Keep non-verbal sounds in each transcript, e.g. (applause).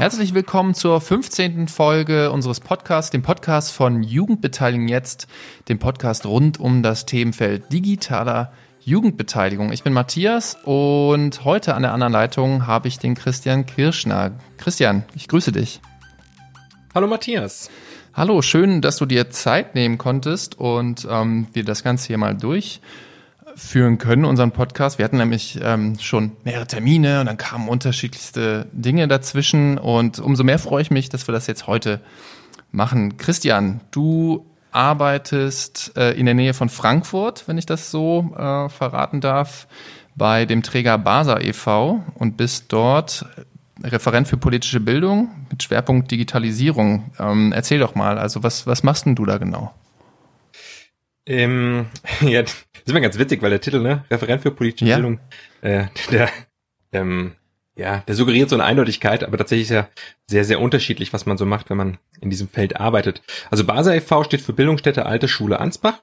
Herzlich willkommen zur 15. Folge unseres Podcasts, dem Podcast von Jugendbeteiligung jetzt, dem Podcast rund um das Themenfeld digitaler Jugendbeteiligung. Ich bin Matthias und heute an der anderen Leitung habe ich den Christian Kirschner. Christian, ich grüße dich. Hallo Matthias. Hallo, schön, dass du dir Zeit nehmen konntest und ähm, wir das Ganze hier mal durch führen können, unseren Podcast. Wir hatten nämlich ähm, schon mehrere Termine und dann kamen unterschiedlichste Dinge dazwischen und umso mehr freue ich mich, dass wir das jetzt heute machen. Christian, du arbeitest äh, in der Nähe von Frankfurt, wenn ich das so äh, verraten darf, bei dem Träger BASA e.V. und bist dort Referent für politische Bildung mit Schwerpunkt Digitalisierung. Ähm, erzähl doch mal, also was, was machst denn du da genau? Ähm, (laughs) ja, das ist immer ganz witzig, weil der Titel, ne, Referent für politische ja. Bildung, äh, der, ähm, ja, der suggeriert so eine Eindeutigkeit, aber tatsächlich ist ja sehr, sehr unterschiedlich, was man so macht, wenn man in diesem Feld arbeitet. Also BASA e.V. steht für Bildungsstätte Alte Schule Ansbach.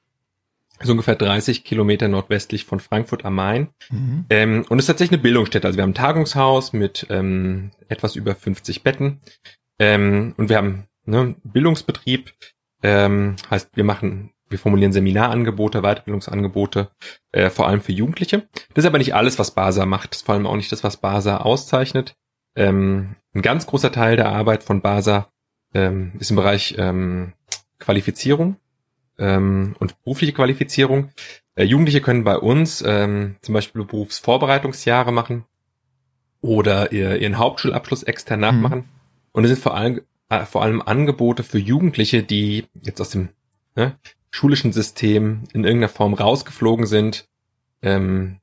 So ungefähr 30 Kilometer nordwestlich von Frankfurt am Main. Mhm. Ähm, und ist tatsächlich eine Bildungsstätte. Also wir haben ein Tagungshaus mit ähm, etwas über 50 Betten. Ähm, und wir haben ne, Bildungsbetrieb. Ähm, heißt, wir machen wir formulieren Seminarangebote, Weiterbildungsangebote, äh, vor allem für Jugendliche. Das ist aber nicht alles, was BASA macht. Das ist vor allem auch nicht das, was BASA auszeichnet. Ähm, ein ganz großer Teil der Arbeit von BASA ähm, ist im Bereich ähm, Qualifizierung ähm, und berufliche Qualifizierung. Äh, Jugendliche können bei uns ähm, zum Beispiel Berufsvorbereitungsjahre machen oder ihr, ihren Hauptschulabschluss extern nachmachen. Mhm. Und es sind vor allem, äh, vor allem Angebote für Jugendliche, die jetzt aus dem ne, schulischen System in irgendeiner Form rausgeflogen sind, ähm,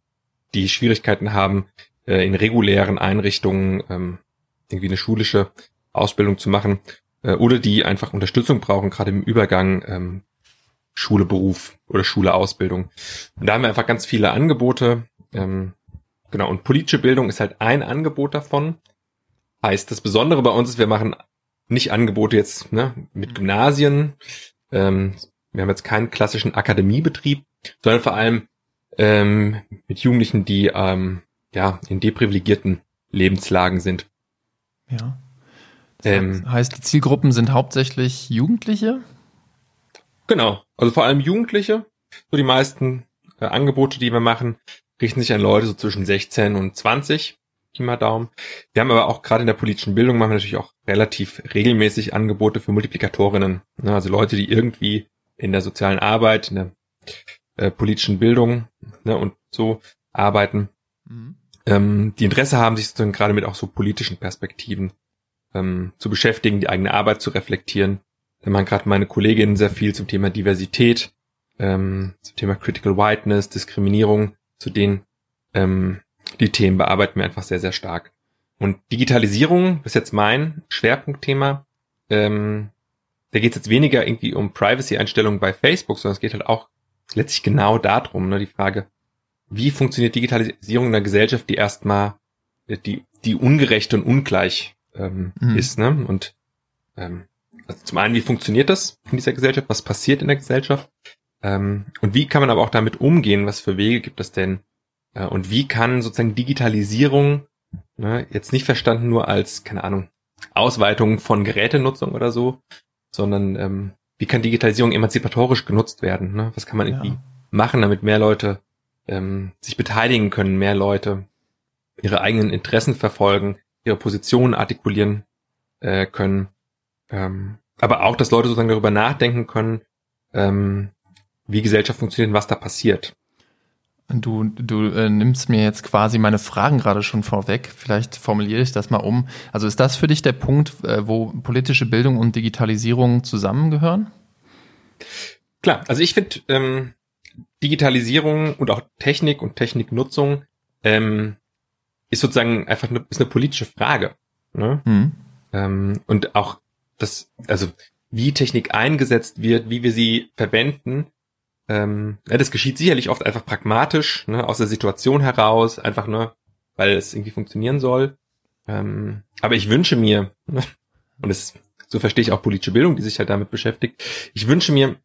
die Schwierigkeiten haben, äh, in regulären Einrichtungen ähm, irgendwie eine schulische Ausbildung zu machen äh, oder die einfach Unterstützung brauchen, gerade im Übergang ähm, Schule, Beruf oder Schule, Ausbildung. Und da haben wir einfach ganz viele Angebote. Ähm, genau, und politische Bildung ist halt ein Angebot davon. Heißt, das Besondere bei uns ist, wir machen nicht Angebote jetzt ne, mit Gymnasien, ähm, wir haben jetzt keinen klassischen Akademiebetrieb, sondern vor allem ähm, mit Jugendlichen, die ähm, ja in deprivilegierten Lebenslagen sind. Ja. Das ähm, heißt, die Zielgruppen sind hauptsächlich Jugendliche? Genau, also vor allem Jugendliche. So die meisten äh, Angebote, die wir machen, richten sich an Leute so zwischen 16 und 20. Pi Daumen. Wir haben aber auch gerade in der politischen Bildung machen wir natürlich auch relativ regelmäßig Angebote für Multiplikatorinnen. Ne? Also Leute, die irgendwie in der sozialen Arbeit, in der äh, politischen Bildung ne, und so arbeiten, mhm. ähm, die Interesse haben, sich sozusagen gerade mit auch so politischen Perspektiven ähm, zu beschäftigen, die eigene Arbeit zu reflektieren. Da machen gerade meine Kolleginnen sehr viel zum Thema Diversität, ähm, zum Thema Critical Whiteness, Diskriminierung, zu denen ähm, die Themen bearbeiten wir einfach sehr, sehr stark. Und Digitalisierung ist jetzt mein Schwerpunktthema. Ähm, da geht es jetzt weniger irgendwie um Privacy-Einstellungen bei Facebook, sondern es geht halt auch letztlich genau darum, ne, die Frage, wie funktioniert Digitalisierung in einer Gesellschaft, die erstmal äh, die, die ungerecht und ungleich ähm, mhm. ist, ne? Und ähm, also zum einen, wie funktioniert das in dieser Gesellschaft? Was passiert in der Gesellschaft? Ähm, und wie kann man aber auch damit umgehen? Was für Wege gibt es denn? Äh, und wie kann sozusagen Digitalisierung, ne, jetzt nicht verstanden nur als, keine Ahnung, Ausweitung von Gerätenutzung oder so, sondern ähm, wie kann Digitalisierung emanzipatorisch genutzt werden? Ne? Was kann man irgendwie ja. machen, damit mehr Leute ähm, sich beteiligen können, mehr Leute ihre eigenen Interessen verfolgen, ihre Positionen artikulieren äh, können. Ähm, aber auch, dass Leute sozusagen darüber nachdenken können, ähm, wie Gesellschaft funktioniert und was da passiert. Du, du äh, nimmst mir jetzt quasi meine Fragen gerade schon vorweg. Vielleicht formuliere ich das mal um. Also ist das für dich der Punkt, äh, wo politische Bildung und Digitalisierung zusammengehören? Klar, also ich finde ähm, Digitalisierung und auch Technik und Techniknutzung ähm, ist sozusagen einfach eine, ist eine politische Frage. Ne? Mhm. Ähm, und auch das, also wie Technik eingesetzt wird, wie wir sie verwenden, ähm, ja, das geschieht sicherlich oft einfach pragmatisch, ne, aus der Situation heraus, einfach nur, weil es irgendwie funktionieren soll. Ähm, aber ich wünsche mir, ne, (laughs) und das, so verstehe ich auch politische Bildung, die sich halt damit beschäftigt, ich wünsche mir,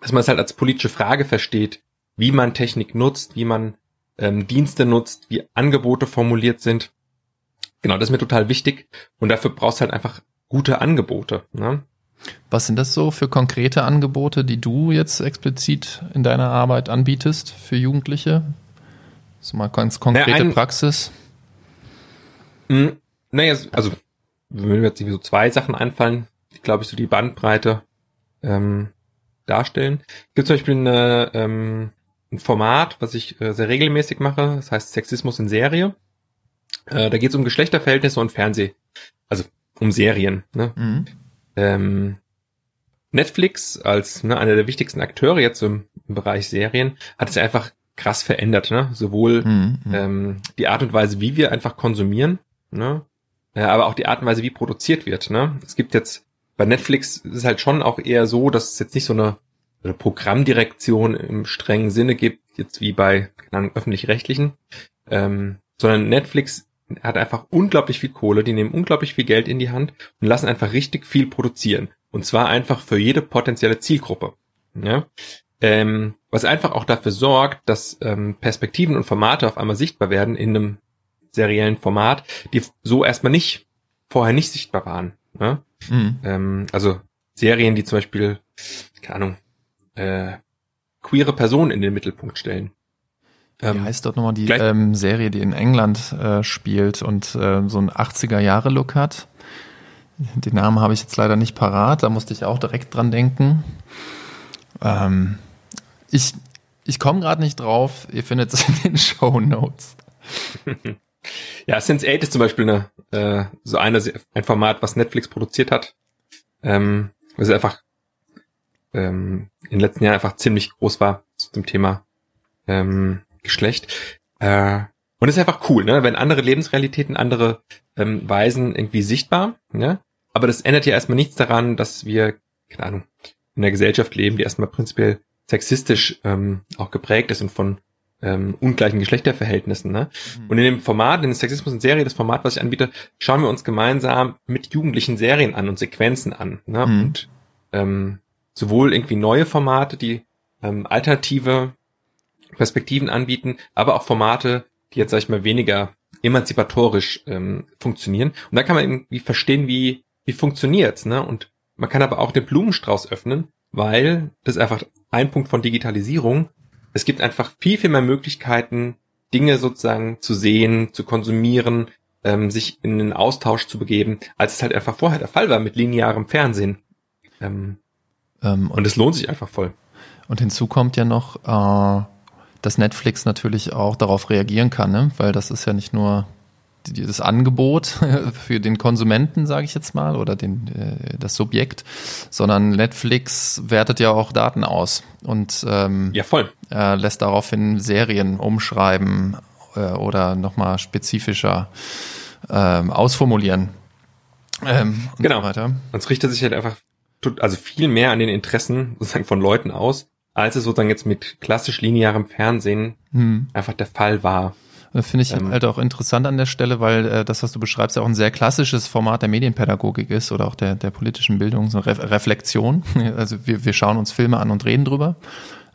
dass man es halt als politische Frage versteht, wie man Technik nutzt, wie man ähm, Dienste nutzt, wie Angebote formuliert sind. Genau, das ist mir total wichtig und dafür brauchst du halt einfach gute Angebote. Ne? Was sind das so für konkrete Angebote, die du jetzt explizit in deiner Arbeit anbietest für Jugendliche? So mal ganz konkrete naja, ein, Praxis. Mh, hm, naja, also wenn mir jetzt so zwei Sachen einfallen, die glaube ich so die Bandbreite ähm, darstellen. Es gibt zum Beispiel eine, ähm, ein Format, was ich äh, sehr regelmäßig mache, das heißt Sexismus in Serie. Äh, da geht es um Geschlechterverhältnisse und Fernseh, also um Serien. Ne? Mhm. Ähm, Netflix als ne, einer der wichtigsten Akteure jetzt im, im Bereich Serien hat es einfach krass verändert, ne? Sowohl mhm, mhm. ähm, die Art und Weise, wie wir einfach konsumieren, ne? Aber auch die Art und Weise, wie produziert wird, ne? Es gibt jetzt bei Netflix ist es halt schon auch eher so, dass es jetzt nicht so eine, eine Programmdirektion im strengen Sinne gibt, jetzt wie bei öffentlich-rechtlichen, ähm, sondern Netflix hat einfach unglaublich viel Kohle, die nehmen unglaublich viel Geld in die Hand und lassen einfach richtig viel produzieren. Und zwar einfach für jede potenzielle Zielgruppe. Ja? Ähm, was einfach auch dafür sorgt, dass ähm, Perspektiven und Formate auf einmal sichtbar werden in einem seriellen Format, die so erstmal nicht, vorher nicht sichtbar waren. Ja? Mhm. Ähm, also Serien, die zum Beispiel, keine Ahnung, äh, queere Personen in den Mittelpunkt stellen. Wie ähm, heißt dort nochmal die ähm, Serie, die in England äh, spielt und äh, so einen 80er-Jahre-Look hat? Den Namen habe ich jetzt leider nicht parat, da musste ich auch direkt dran denken. Ähm, ich ich komme gerade nicht drauf, ihr findet es in den (laughs) Show Notes. (laughs) ja, Sense8 ist zum Beispiel eine, äh, so eine, ein Format, was Netflix produziert hat. Ähm, was einfach ähm, in den letzten Jahren einfach ziemlich groß war zum Thema ähm, Geschlecht. Äh, und es ist einfach cool, ne? Wenn andere Lebensrealitäten, andere ähm, Weisen irgendwie sichtbar, ne? Aber das ändert ja erstmal nichts daran, dass wir, keine Ahnung, in einer Gesellschaft leben, die erstmal prinzipiell sexistisch ähm, auch geprägt ist und von ähm, ungleichen Geschlechterverhältnissen. Ne? Mhm. Und in dem Format, in Sexismus in Serie, das Format, was ich anbiete, schauen wir uns gemeinsam mit jugendlichen Serien an und Sequenzen an. Ne? Mhm. Und ähm, sowohl irgendwie neue Formate, die ähm, alternative Perspektiven anbieten, aber auch Formate, die jetzt, sag ich mal, weniger emanzipatorisch ähm, funktionieren. Und da kann man irgendwie verstehen, wie, wie funktioniert's, ne? Und man kann aber auch den Blumenstrauß öffnen, weil das ist einfach ein Punkt von Digitalisierung. Es gibt einfach viel, viel mehr Möglichkeiten, Dinge sozusagen zu sehen, zu konsumieren, ähm, sich in den Austausch zu begeben, als es halt einfach vorher der Fall war mit linearem Fernsehen. Ähm, ähm, und es lohnt sich einfach voll. Und hinzu kommt ja noch, äh, dass Netflix natürlich auch darauf reagieren kann, ne? weil das ist ja nicht nur das Angebot (laughs) für den Konsumenten, sage ich jetzt mal, oder den, äh, das Subjekt, sondern Netflix wertet ja auch Daten aus und ähm, ja, voll. Äh, lässt daraufhin Serien umschreiben äh, oder nochmal spezifischer ähm, ausformulieren. Ähm, genau. So weiter. Und es richtet sich halt einfach also viel mehr an den Interessen sozusagen von Leuten aus, als es sozusagen jetzt mit klassisch linearem Fernsehen hm. einfach der Fall war. Finde ich ähm, halt auch interessant an der Stelle, weil äh, das, was du beschreibst, ja auch ein sehr klassisches Format der Medienpädagogik ist oder auch der, der politischen Bildung, so Re Reflexion. (laughs) Also wir, wir schauen uns Filme an und reden drüber,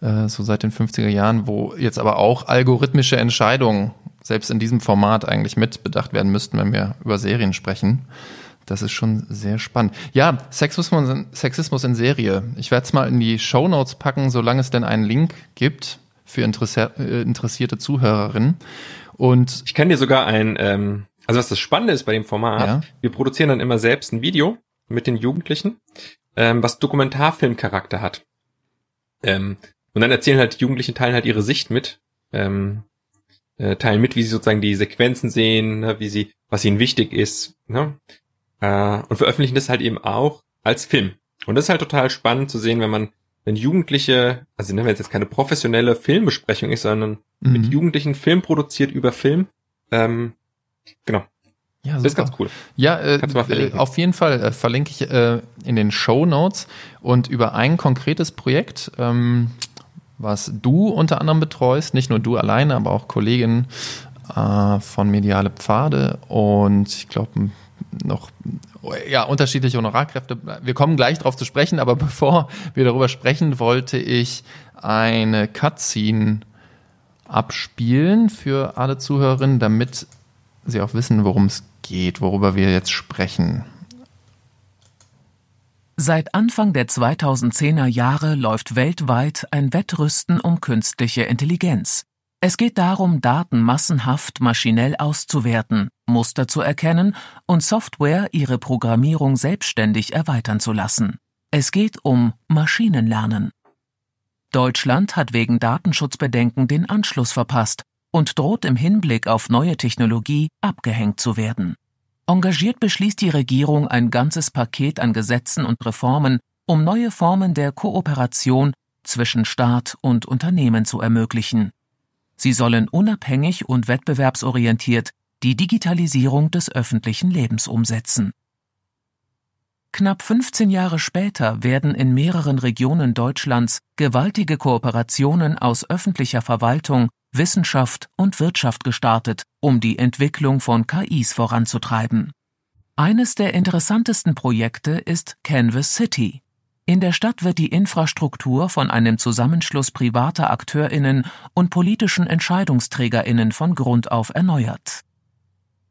äh, so seit den 50er Jahren, wo jetzt aber auch algorithmische Entscheidungen selbst in diesem Format eigentlich mit bedacht werden müssten, wenn wir über Serien sprechen. Das ist schon sehr spannend. Ja, Sexismus, Sexismus in Serie. Ich werde es mal in die Show Notes packen, solange es denn einen Link gibt für äh, interessierte Zuhörerinnen. Und ich kann dir sogar ein, ähm, also was das Spannende ist bei dem Format, ja. wir produzieren dann immer selbst ein Video mit den Jugendlichen, ähm, was Dokumentarfilmcharakter hat. Ähm, und dann erzählen halt die Jugendlichen teilen halt ihre Sicht mit, ähm, äh, teilen mit, wie sie sozusagen die Sequenzen sehen, ne, wie sie, was ihnen wichtig ist, ne? Äh, und veröffentlichen das halt eben auch als Film. Und das ist halt total spannend zu sehen, wenn man, wenn Jugendliche, also wenn es jetzt keine professionelle Filmbesprechung ist, sondern mhm. mit Jugendlichen Film produziert über Film, ähm, genau. Ja, super. Das ist ganz cool. Ja, äh, äh, auf jeden Fall äh, verlinke ich äh, in den Show Notes und über ein konkretes Projekt, ähm, was du unter anderem betreust, nicht nur du alleine, aber auch Kolleginnen äh, von Mediale Pfade und ich glaube noch ja, unterschiedliche Honorarkräfte. Wir kommen gleich darauf zu sprechen, aber (laughs) bevor wir darüber sprechen, wollte ich eine Cutscene abspielen für alle Zuhörerinnen, damit Sie auch wissen, worum es geht, worüber wir jetzt sprechen. Seit Anfang der 2010er Jahre läuft weltweit ein Wettrüsten um künstliche Intelligenz. Es geht darum, Daten massenhaft maschinell auszuwerten, Muster zu erkennen und Software ihre Programmierung selbstständig erweitern zu lassen. Es geht um Maschinenlernen. Deutschland hat wegen Datenschutzbedenken den Anschluss verpasst und droht im Hinblick auf neue Technologie abgehängt zu werden. Engagiert beschließt die Regierung ein ganzes Paket an Gesetzen und Reformen, um neue Formen der Kooperation zwischen Staat und Unternehmen zu ermöglichen. Sie sollen unabhängig und wettbewerbsorientiert die Digitalisierung des öffentlichen Lebens umsetzen. Knapp 15 Jahre später werden in mehreren Regionen Deutschlands gewaltige Kooperationen aus öffentlicher Verwaltung, Wissenschaft und Wirtschaft gestartet, um die Entwicklung von KIs voranzutreiben. Eines der interessantesten Projekte ist Canvas City, in der Stadt wird die Infrastruktur von einem Zusammenschluss privater Akteurinnen und politischen Entscheidungsträgerinnen von Grund auf erneuert.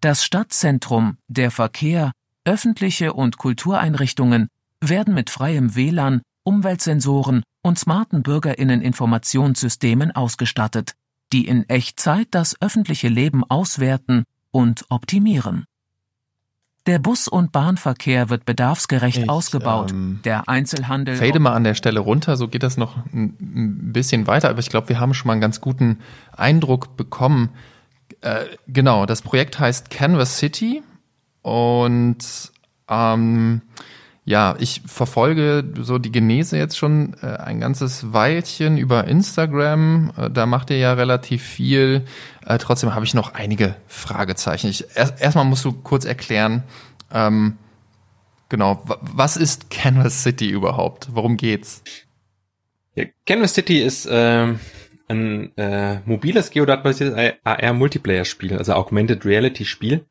Das Stadtzentrum, der Verkehr, öffentliche und Kultureinrichtungen werden mit freiem WLAN, Umweltsensoren und smarten Bürgerinneninformationssystemen ausgestattet, die in Echtzeit das öffentliche Leben auswerten und optimieren. Der Bus- und Bahnverkehr wird bedarfsgerecht ich, ausgebaut. Ähm, der Einzelhandel. Fade mal an der Stelle runter, so geht das noch ein bisschen weiter, aber ich glaube, wir haben schon mal einen ganz guten Eindruck bekommen. Äh, genau, das Projekt heißt Canvas City und ähm, ja, ich verfolge so die Genese jetzt schon äh, ein ganzes Weilchen über Instagram. Äh, da macht ihr ja relativ viel. Äh, trotzdem habe ich noch einige Fragezeichen. Ich, erst, erstmal musst du kurz erklären, ähm, genau, was ist Canvas City überhaupt? Worum geht's? Ja, Canvas City ist ähm, ein äh, mobiles geodatenbasiertes AR-Multiplayer-Spiel, also Augmented Reality-Spiel,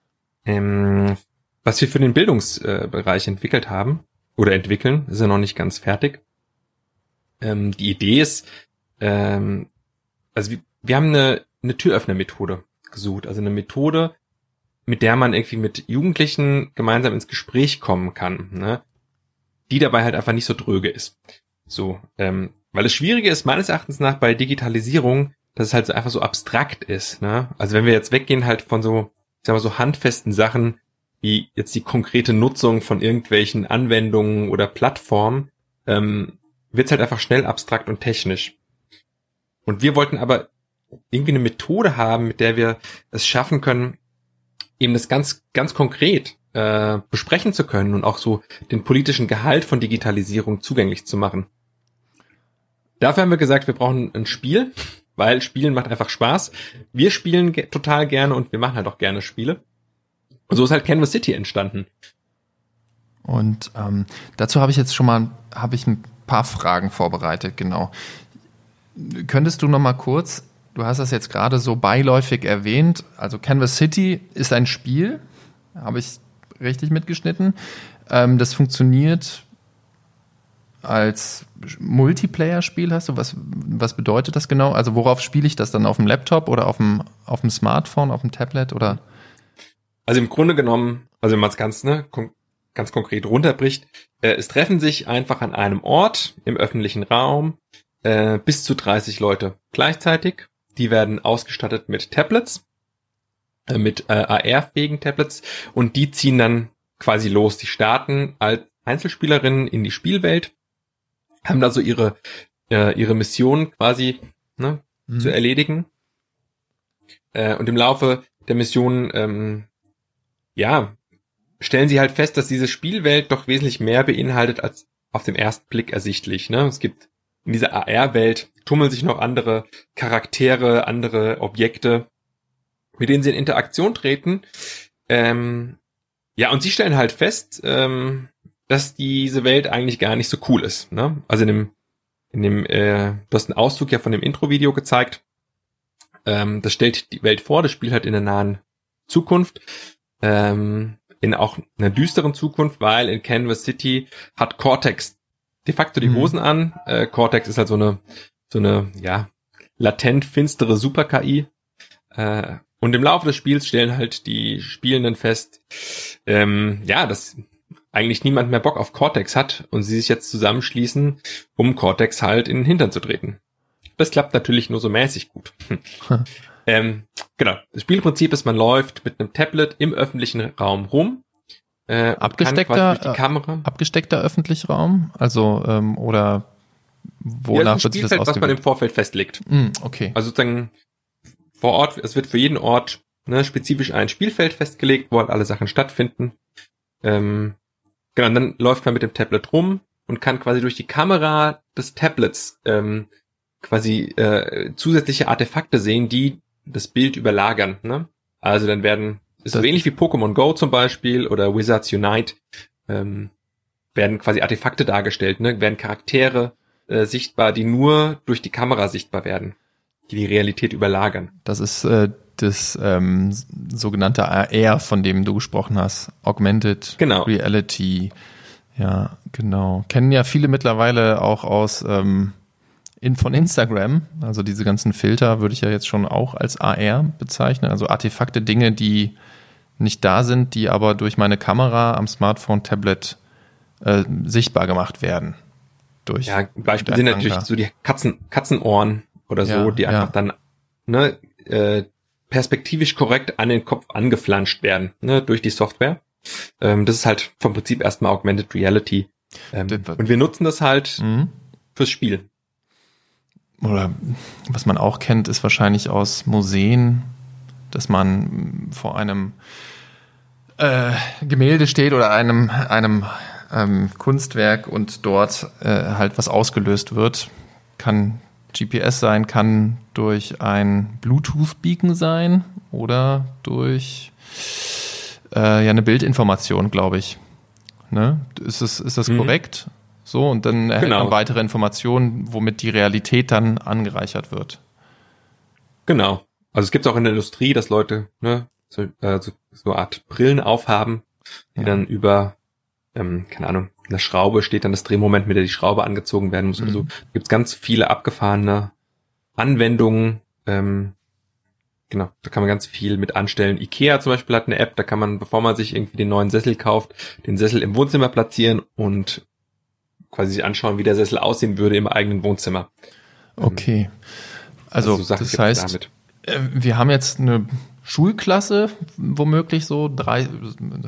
ähm, was wir für den Bildungsbereich entwickelt haben oder entwickeln, ist ja noch nicht ganz fertig. Ähm, die Idee ist, ähm, also wir, wir haben eine, eine Türöffner-Methode gesucht, also eine Methode, mit der man irgendwie mit Jugendlichen gemeinsam ins Gespräch kommen kann, ne? die dabei halt einfach nicht so dröge ist. So, ähm, weil das Schwierige ist meines Erachtens nach bei Digitalisierung, dass es halt so einfach so abstrakt ist. Ne? Also wenn wir jetzt weggehen halt von so, ich sag mal so handfesten Sachen, wie jetzt die konkrete Nutzung von irgendwelchen Anwendungen oder Plattformen, ähm, wird halt einfach schnell abstrakt und technisch. Und wir wollten aber irgendwie eine Methode haben, mit der wir es schaffen können, eben das ganz, ganz konkret äh, besprechen zu können und auch so den politischen Gehalt von Digitalisierung zugänglich zu machen. Dafür haben wir gesagt, wir brauchen ein Spiel, weil Spielen macht einfach Spaß. Wir spielen total gerne und wir machen halt auch gerne Spiele. Und so ist halt Canvas City entstanden. Und ähm, dazu habe ich jetzt schon mal habe ich ein paar Fragen vorbereitet, genau. Könntest du noch mal kurz, du hast das jetzt gerade so beiläufig erwähnt, also Canvas City ist ein Spiel, habe ich richtig mitgeschnitten. Ähm, das funktioniert als Multiplayer-Spiel hast du? Was, was bedeutet das genau? Also worauf spiele ich das dann? Auf dem Laptop oder auf dem, auf dem Smartphone, auf dem Tablet oder? Also im Grunde genommen, also wenn man es ganz, ne, ganz konkret runterbricht, äh, es treffen sich einfach an einem Ort im öffentlichen Raum äh, bis zu 30 Leute gleichzeitig. Die werden ausgestattet mit Tablets, äh, mit äh, AR-fähigen Tablets und die ziehen dann quasi los. Die starten als Einzelspielerinnen in die Spielwelt, haben da so ihre, äh, ihre Mission quasi ne, mhm. zu erledigen. Äh, und im Laufe der Mission ähm, ja, stellen sie halt fest, dass diese Spielwelt doch wesentlich mehr beinhaltet als auf dem ersten Blick ersichtlich. Ne? Es gibt in dieser AR-Welt tummeln sich noch andere Charaktere, andere Objekte, mit denen sie in Interaktion treten. Ähm, ja, und sie stellen halt fest, ähm, dass diese Welt eigentlich gar nicht so cool ist. Ne? Also in dem, in dem, äh, du hast einen Auszug ja von dem Intro-Video gezeigt. Ähm, das stellt die Welt vor, das spielt halt in der nahen Zukunft ähm, in auch einer düsteren Zukunft, weil in Canvas City hat Cortex de facto die mhm. Hosen an. Äh, Cortex ist halt so eine, so eine, ja, latent finstere Super-KI. Äh, Und im Laufe des Spiels stellen halt die Spielenden fest, ähm, ja, dass eigentlich niemand mehr Bock auf Cortex hat und sie sich jetzt zusammenschließen, um Cortex halt in den Hintern zu treten. Das klappt natürlich nur so mäßig gut. (laughs) (laughs) ähm, genau. Das Spielprinzip ist, man läuft mit einem Tablet im öffentlichen Raum rum. Äh, abgesteckter, die Kamera. abgesteckter öffentlicher Raum, also ähm, oder wonach ja, wird sich das ausgewählt? was man im Vorfeld festlegt. Mm, okay. Also sozusagen vor Ort, es wird für jeden Ort ne, spezifisch ein Spielfeld festgelegt, wo halt alle Sachen stattfinden. Ähm, genau, und dann läuft man mit dem Tablet rum und kann quasi durch die Kamera des Tablets ähm, quasi äh, zusätzliche Artefakte sehen, die das Bild überlagern. Ne? Also dann werden, ist so ähnlich wie Pokémon Go zum Beispiel oder Wizards Unite, ähm, werden quasi Artefakte dargestellt, ne? werden Charaktere äh, sichtbar, die nur durch die Kamera sichtbar werden, die die Realität überlagern. Das ist äh, das ähm, sogenannte AR, von dem du gesprochen hast, Augmented genau. Reality. Ja, genau. Kennen ja viele mittlerweile auch aus ähm, in, von Instagram. Also diese ganzen Filter würde ich ja jetzt schon auch als AR bezeichnen. Also Artefakte, Dinge, die nicht da sind, die aber durch meine Kamera am Smartphone, Tablet äh, sichtbar gemacht werden. Durch ja, Beispiel sind natürlich so die Katzen, Katzenohren oder so, ja, die einfach ja. dann ne, äh, perspektivisch korrekt an den Kopf angeflanscht werden ne, durch die Software. Ähm, das ist halt vom Prinzip erstmal Augmented Reality. Ähm, und wir nutzen das halt mhm. fürs Spiel oder was man auch kennt, ist wahrscheinlich aus Museen, dass man vor einem äh, Gemälde steht oder einem, einem ähm, Kunstwerk und dort äh, halt was ausgelöst wird. Kann GPS sein, kann durch ein Bluetooth-Beacon sein oder durch äh, ja eine Bildinformation, glaube ich. Ne? Ist, das, ist das mhm. korrekt? So, und dann erhält genau. man weitere Informationen, womit die Realität dann angereichert wird. Genau. Also es gibt auch in der Industrie, dass Leute ne, so, äh, so, so Art Brillen aufhaben, die ja. dann über, ähm, keine Ahnung, in der Schraube steht dann das Drehmoment, mit der die Schraube angezogen werden muss mhm. oder so. Gibt es ganz viele abgefahrene Anwendungen. Ähm, genau, da kann man ganz viel mit anstellen. Ikea zum Beispiel hat eine App, da kann man, bevor man sich irgendwie den neuen Sessel kauft, den Sessel im Wohnzimmer platzieren und quasi sich anschauen, wie der Sessel aussehen würde im eigenen Wohnzimmer. Okay. Also, also so das heißt, damit. Äh, wir haben jetzt eine Schulklasse, womöglich so, drei,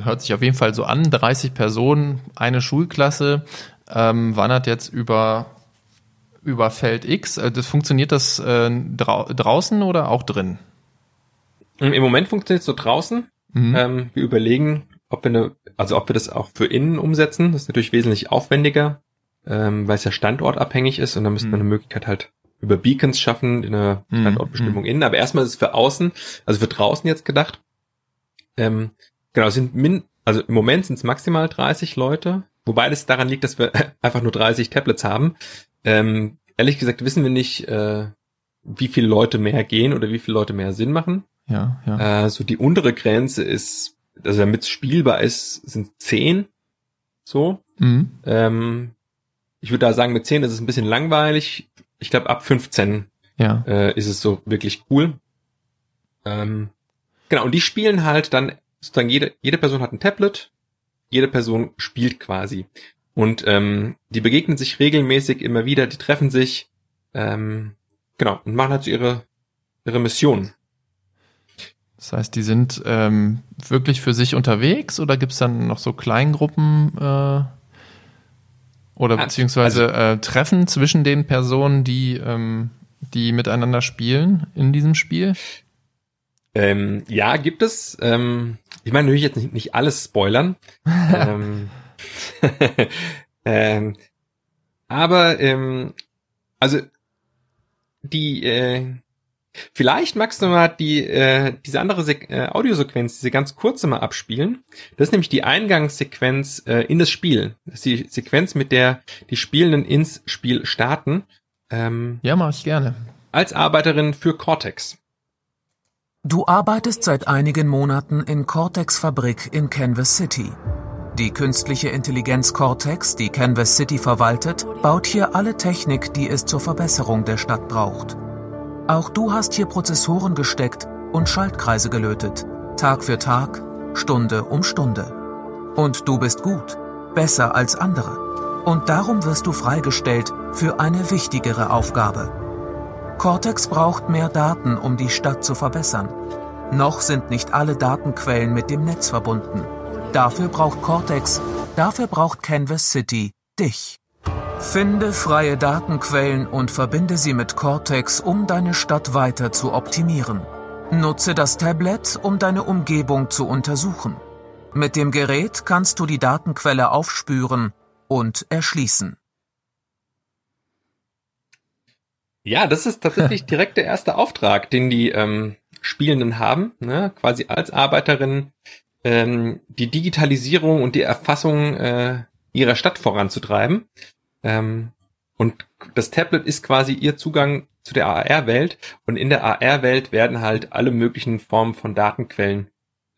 hört sich auf jeden Fall so an, 30 Personen, eine Schulklasse, ähm, wandert jetzt über, über Feld X. Äh, das funktioniert das äh, drau draußen oder auch drin? Im Moment funktioniert es so draußen. Mhm. Ähm, wir überlegen, ob wir eine, also ob wir das auch für innen umsetzen. Das ist natürlich wesentlich aufwendiger ähm, weil es ja standortabhängig ist und dann müsste mhm. man eine Möglichkeit halt über Beacons schaffen in einer mhm. Standortbestimmung mhm. innen. Aber erstmal ist es für außen, also für draußen jetzt gedacht. Ähm, genau, es sind min, also im Moment sind es maximal 30 Leute, wobei das daran liegt, dass wir (laughs) einfach nur 30 Tablets haben. Ähm, ehrlich gesagt wissen wir nicht, äh, wie viele Leute mehr gehen oder wie viele Leute mehr Sinn machen. Ja, ja. Äh, so die untere Grenze ist, also damit es spielbar ist, sind 10. So. Mhm. Ähm, ich würde da sagen, mit 10 ist es ein bisschen langweilig. Ich glaube, ab 15 ja. äh, ist es so wirklich cool. Ähm, genau, und die spielen halt dann sozusagen jede, jede Person hat ein Tablet, jede Person spielt quasi. Und ähm, die begegnen sich regelmäßig immer wieder, die treffen sich, ähm, genau, und machen halt so ihre, ihre Mission. Das heißt, die sind ähm, wirklich für sich unterwegs oder gibt's dann noch so Kleingruppen? Äh oder beziehungsweise also, äh, Treffen zwischen den Personen, die, ähm, die miteinander spielen in diesem Spiel? Ähm, ja, gibt es. Ähm, ich meine natürlich jetzt nicht, nicht alles spoilern. (laughs) ähm, (laughs) ähm, aber ähm, also die äh, Vielleicht magst du mal die, äh, diese andere Se äh, Audiosequenz, diese ganz kurze mal abspielen. Das ist nämlich die Eingangssequenz äh, in das Spiel. Das ist die Sequenz, mit der die Spielenden ins Spiel starten. Ähm, ja, mache ich gerne. Als Arbeiterin für Cortex. Du arbeitest seit einigen Monaten in Cortex Fabrik in Canvas City. Die künstliche Intelligenz Cortex, die Canvas City verwaltet, baut hier alle Technik, die es zur Verbesserung der Stadt braucht. Auch du hast hier Prozessoren gesteckt, und Schaltkreise gelötet, Tag für Tag, Stunde um Stunde. Und du bist gut, besser als andere. Und darum wirst du freigestellt für eine wichtigere Aufgabe. Cortex braucht mehr Daten, um die Stadt zu verbessern. Noch sind nicht alle Datenquellen mit dem Netz verbunden. Dafür braucht Cortex, dafür braucht Canvas City dich. Finde freie Datenquellen und verbinde sie mit Cortex, um deine Stadt weiter zu optimieren. Nutze das Tablet, um deine Umgebung zu untersuchen. Mit dem Gerät kannst du die Datenquelle aufspüren und erschließen. Ja, das ist tatsächlich (laughs) direkt der erste Auftrag, den die ähm, Spielenden haben, ne? quasi als Arbeiterin ähm, die Digitalisierung und die Erfassung äh, ihrer Stadt voranzutreiben. Ähm, und das Tablet ist quasi ihr Zugang zu der AR-Welt und in der AR-Welt werden halt alle möglichen Formen von Datenquellen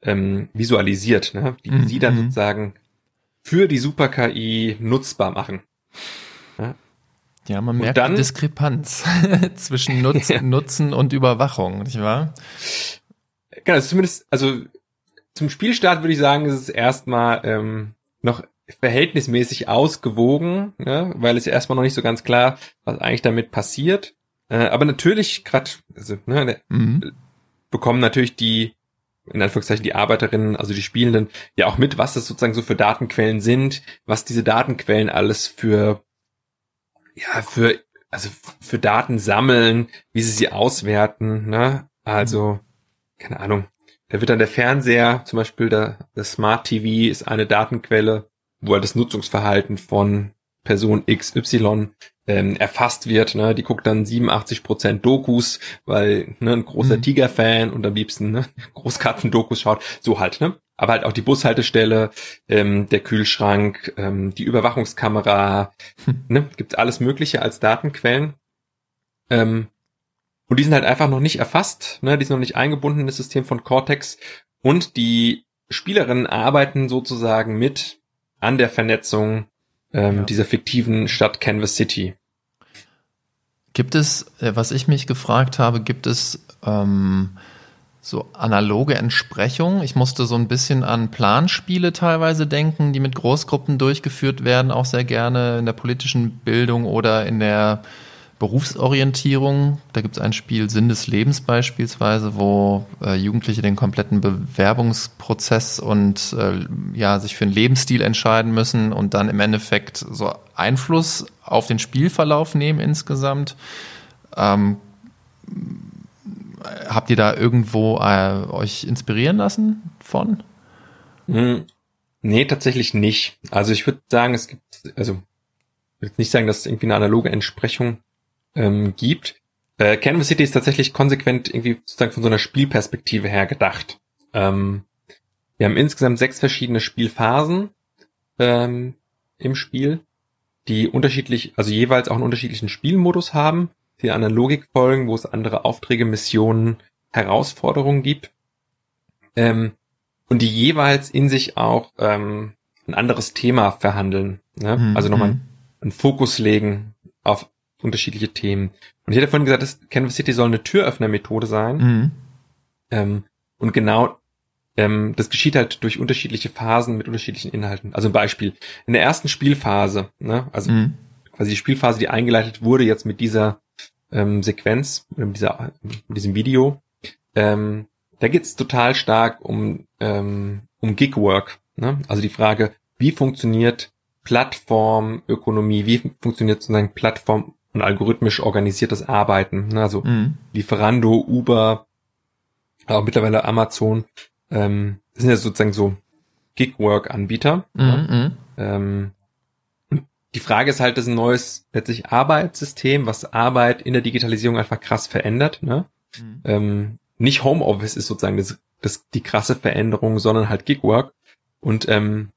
ähm, visualisiert, ne? die mhm. sie dann mhm. sozusagen für die Super-KI nutzbar machen. Ja, ja man merkt dann, die Diskrepanz (laughs) zwischen Nutz, (laughs) ja. Nutzen und Überwachung, nicht wahr? Genau, zumindest, also zum Spielstart würde ich sagen, ist es erstmal ähm, noch verhältnismäßig ausgewogen, ne? weil es ja erstmal noch nicht so ganz klar, was eigentlich damit passiert. Äh, aber natürlich, gerade, also, ne, mhm. bekommen natürlich die, in Anführungszeichen, die Arbeiterinnen, also die Spielenden, ja auch mit, was das sozusagen so für Datenquellen sind, was diese Datenquellen alles für, ja, für, also für Daten sammeln, wie sie sie auswerten, ne? Also, keine Ahnung. Da wird dann der Fernseher, zum Beispiel der, der Smart TV ist eine Datenquelle, wo halt das Nutzungsverhalten von Person XY ähm, erfasst wird. Ne? Die guckt dann 87 Prozent Dokus, weil ne, ein großer mhm. Tiger-Fan und am liebsten ne, (laughs) Großkatzen-Dokus schaut. So halt, ne? Aber halt auch die Bushaltestelle, ähm, der Kühlschrank, ähm, die Überwachungskamera, hm. ne? Gibt alles Mögliche als Datenquellen. Ähm, und die sind halt einfach noch nicht erfasst, ne? Die sind noch nicht eingebunden in das System von Cortex. Und die Spielerinnen arbeiten sozusagen mit an der Vernetzung ähm, ja. dieser fiktiven Stadt Canvas City. Gibt es, äh, was ich mich gefragt habe, gibt es ähm, so analoge Entsprechungen? Ich musste so ein bisschen an Planspiele teilweise denken, die mit Großgruppen durchgeführt werden, auch sehr gerne in der politischen Bildung oder in der Berufsorientierung. Da gibt es ein Spiel Sinn des Lebens beispielsweise, wo äh, Jugendliche den kompletten Bewerbungsprozess und äh, ja sich für einen Lebensstil entscheiden müssen und dann im Endeffekt so Einfluss auf den Spielverlauf nehmen insgesamt. Ähm, habt ihr da irgendwo äh, euch inspirieren lassen von? Hm, nee, tatsächlich nicht. Also ich würde sagen, es gibt, also ich würde nicht sagen, dass es irgendwie eine analoge Entsprechung ähm, gibt. Äh, Canvas City ist tatsächlich konsequent irgendwie sozusagen von so einer Spielperspektive her gedacht. Ähm, wir haben insgesamt sechs verschiedene Spielphasen ähm, im Spiel, die unterschiedlich, also jeweils auch einen unterschiedlichen Spielmodus haben, die einer Logik folgen, wo es andere Aufträge, Missionen, Herausforderungen gibt. Ähm, und die jeweils in sich auch ähm, ein anderes Thema verhandeln. Ne? Mhm. Also nochmal mhm. einen Fokus legen auf unterschiedliche Themen. Und ich hatte vorhin gesagt, dass Canvas City soll eine Türöffner-Methode sein. Mhm. Ähm, und genau ähm, das geschieht halt durch unterschiedliche Phasen mit unterschiedlichen Inhalten. Also ein Beispiel. In der ersten Spielphase, ne, also mhm. quasi die Spielphase, die eingeleitet wurde jetzt mit dieser ähm, Sequenz, mit, dieser, mit diesem Video, ähm, da geht's total stark um, ähm, um Gigwork. Ne? Also die Frage, wie funktioniert Plattformökonomie, wie funktioniert sozusagen Plattform und algorithmisch organisiertes Arbeiten. Ne? Also mhm. Lieferando, Uber, auch mittlerweile Amazon, ähm, sind ja sozusagen so Gig-Work-Anbieter. Mhm. Ja? Mhm. Ähm, die Frage ist halt, das ist ein neues letztlich Arbeitssystem, was Arbeit in der Digitalisierung einfach krass verändert. Ne? Mhm. Ähm, nicht Homeoffice ist sozusagen das, das, die krasse Veränderung, sondern halt Gig-Work. Und ähm,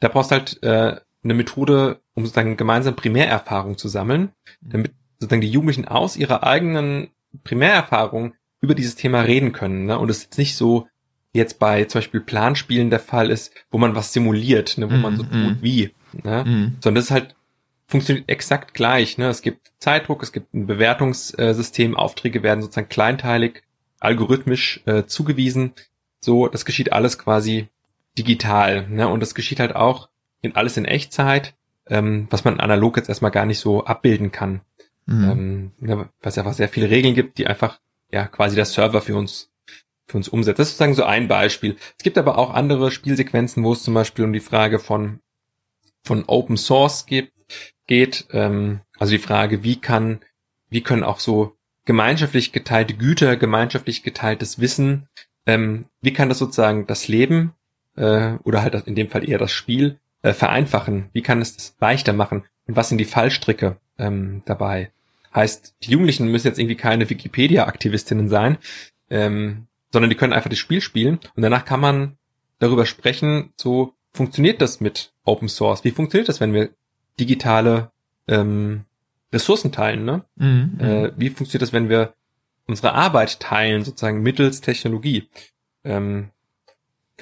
da brauchst halt äh, eine Methode, um sozusagen gemeinsam Primärerfahrung zu sammeln, mhm. damit sozusagen die Jugendlichen aus ihrer eigenen Primärerfahrung über dieses Thema reden können. Ne? Und es jetzt nicht so jetzt bei zum Beispiel Planspielen der Fall ist, wo man was simuliert, ne? wo mm, man so tut mm. wie. Ne? Mm. Sondern das ist halt funktioniert exakt gleich. Ne? Es gibt Zeitdruck, es gibt ein Bewertungssystem, Aufträge werden sozusagen kleinteilig algorithmisch äh, zugewiesen. So, das geschieht alles quasi digital. Ne? Und das geschieht halt auch in alles in Echtzeit, ähm, was man analog jetzt erstmal gar nicht so abbilden kann. Mhm. Ähm, was einfach sehr viele Regeln gibt, die einfach ja quasi der Server für uns für uns umsetzt. Das ist sozusagen so ein Beispiel. Es gibt aber auch andere Spielsequenzen, wo es zum Beispiel um die Frage von von Open Source geht. geht ähm, also die Frage, wie kann wie können auch so gemeinschaftlich geteilte Güter, gemeinschaftlich geteiltes Wissen, ähm, wie kann das sozusagen das Leben äh, oder halt in dem Fall eher das Spiel äh, vereinfachen? Wie kann es das leichter machen? Und was sind die Fallstricke ähm, dabei? Heißt, die Jugendlichen müssen jetzt irgendwie keine Wikipedia-Aktivistinnen sein, ähm, sondern die können einfach das Spiel spielen und danach kann man darüber sprechen, so funktioniert das mit Open Source? Wie funktioniert das, wenn wir digitale ähm, Ressourcen teilen? Ne? Mhm, äh, wie funktioniert das, wenn wir unsere Arbeit teilen, sozusagen mittels Technologie? Ähm,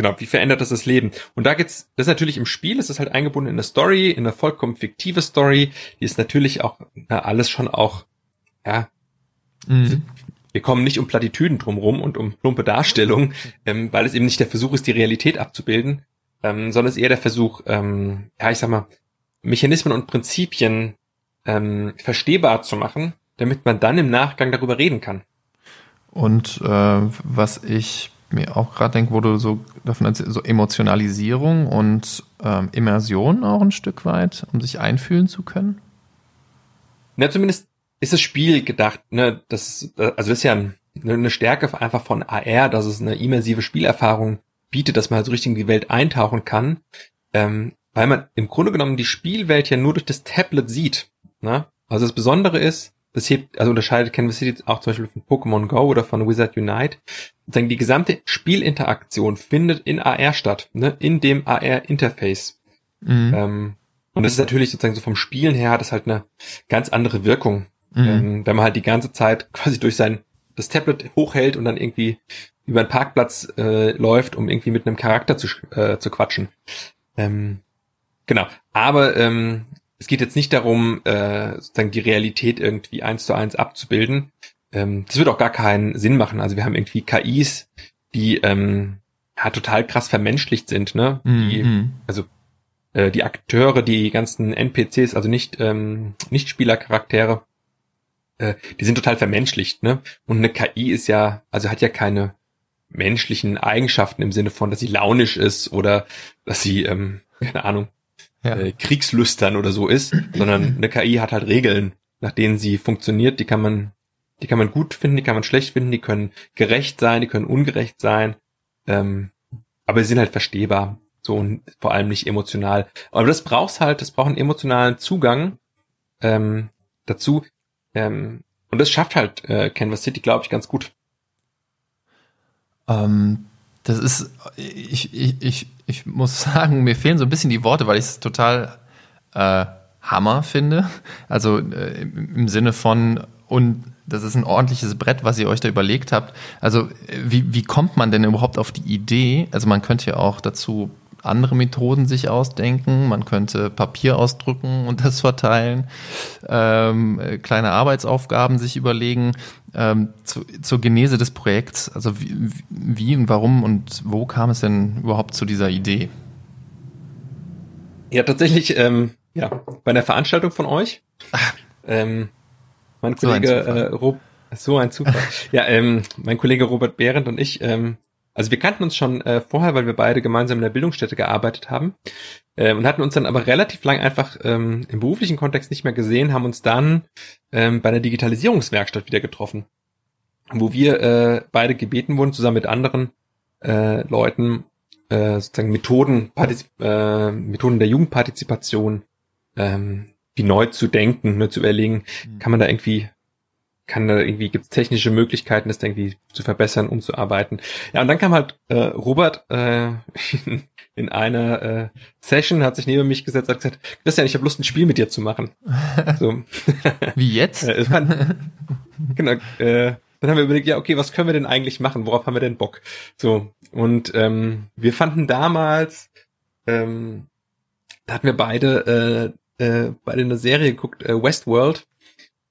genau, wie verändert das das Leben? Und da geht's, das ist natürlich im Spiel, es ist halt eingebunden in eine Story, in eine vollkommen fiktive Story, die ist natürlich auch na, alles schon auch, ja, mhm wir kommen nicht um Plattitüden drumrum und um plumpe Darstellungen, ähm, weil es eben nicht der Versuch ist, die Realität abzubilden, ähm, sondern es ist eher der Versuch, ähm, ja, ich sag mal, Mechanismen und Prinzipien ähm, verstehbar zu machen, damit man dann im Nachgang darüber reden kann. Und äh, was ich mir auch gerade denke, wo du so davon erzählst, so Emotionalisierung und ähm, Immersion auch ein Stück weit, um sich einfühlen zu können? Na, zumindest ist das Spiel gedacht, ne, das, also das ist ja eine Stärke einfach von AR, dass es eine immersive Spielerfahrung bietet, dass man halt so richtig in die Welt eintauchen kann, ähm, weil man im Grunde genommen die Spielwelt ja nur durch das Tablet sieht. Ne? Also das Besondere ist, das hebt, also unterscheidet Canvas City auch zum Beispiel von Pokémon Go oder von Wizard Unite. Sozusagen die gesamte Spielinteraktion findet in AR statt, ne? in dem AR-Interface. Mhm. Ähm, und das ist natürlich sozusagen so vom Spielen her hat es halt eine ganz andere Wirkung. Mhm. Ähm, wenn man halt die ganze Zeit (laughs) quasi durch sein das Tablet hochhält und dann irgendwie über einen Parkplatz äh, läuft, um irgendwie mit einem Charakter zu, äh, zu quatschen. Ähm, genau. Aber ähm, es geht jetzt nicht darum, äh, sozusagen die Realität irgendwie eins zu eins abzubilden. Ähm, das wird auch gar keinen Sinn machen. Also wir haben irgendwie KIs, die ähm, ja, total krass vermenschlicht sind, ne? Mhm. Die, also äh, die Akteure, die ganzen NPCs, also nicht ähm, nicht Spielercharaktere, äh, die sind total vermenschlicht, ne? Und eine KI ist ja, also hat ja keine menschlichen Eigenschaften im Sinne von, dass sie launisch ist oder dass sie, ähm, keine Ahnung, ja. äh, kriegslüstern oder so ist, (clears throat) sondern eine KI hat halt Regeln, nach denen sie funktioniert, die kann man, die kann man gut finden, die kann man schlecht finden, die können gerecht sein, die können ungerecht sein, ähm, aber sie sind halt verstehbar, so und vor allem nicht emotional. Aber das brauchst halt, das braucht einen emotionalen Zugang ähm, dazu. Ähm, und das schafft halt äh, Canvas City, glaube ich, ganz gut. Ähm, das ist, ich, ich, ich, ich muss (laughs) sagen, mir fehlen so ein bisschen die Worte, weil ich es total äh, Hammer finde. Also äh, im Sinne von, und das ist ein ordentliches Brett, was ihr euch da überlegt habt. Also wie, wie kommt man denn überhaupt auf die Idee? Also man könnte ja auch dazu andere Methoden sich ausdenken. Man könnte Papier ausdrücken und das verteilen, ähm, kleine Arbeitsaufgaben sich überlegen. Ähm, zu, zur Genese des Projekts, also wie, wie und warum und wo kam es denn überhaupt zu dieser Idee? Ja, tatsächlich, ähm, ja, bei einer Veranstaltung von euch. Ähm, mein Kollege so ein äh, Rob, so ein Zufall. (laughs) ja, ähm, mein Kollege Robert Behrendt und ich ähm, also wir kannten uns schon äh, vorher, weil wir beide gemeinsam in der Bildungsstätte gearbeitet haben äh, und hatten uns dann aber relativ lang einfach ähm, im beruflichen Kontext nicht mehr gesehen, haben uns dann ähm, bei einer Digitalisierungswerkstatt wieder getroffen, wo wir äh, beide gebeten wurden, zusammen mit anderen äh, Leuten äh, sozusagen Methoden, Partizip äh, Methoden der Jugendpartizipation, ähm, die neu zu denken, neu zu überlegen, mhm. kann man da irgendwie kann da irgendwie, gibt es technische Möglichkeiten, das irgendwie zu verbessern, umzuarbeiten. Ja, und dann kam halt äh, Robert äh, in, (laughs) in einer äh, Session, hat sich neben mich gesetzt, hat gesagt, Christian, ich habe Lust, ein Spiel mit dir zu machen. (laughs) So. Wie jetzt? (laughs) genau. Äh, dann haben wir überlegt, ja, okay, was können wir denn eigentlich machen? Worauf haben wir denn Bock? So. Und ähm, wir fanden damals, ähm, da hatten wir beide äh, äh, beide eine Serie geguckt, äh, Westworld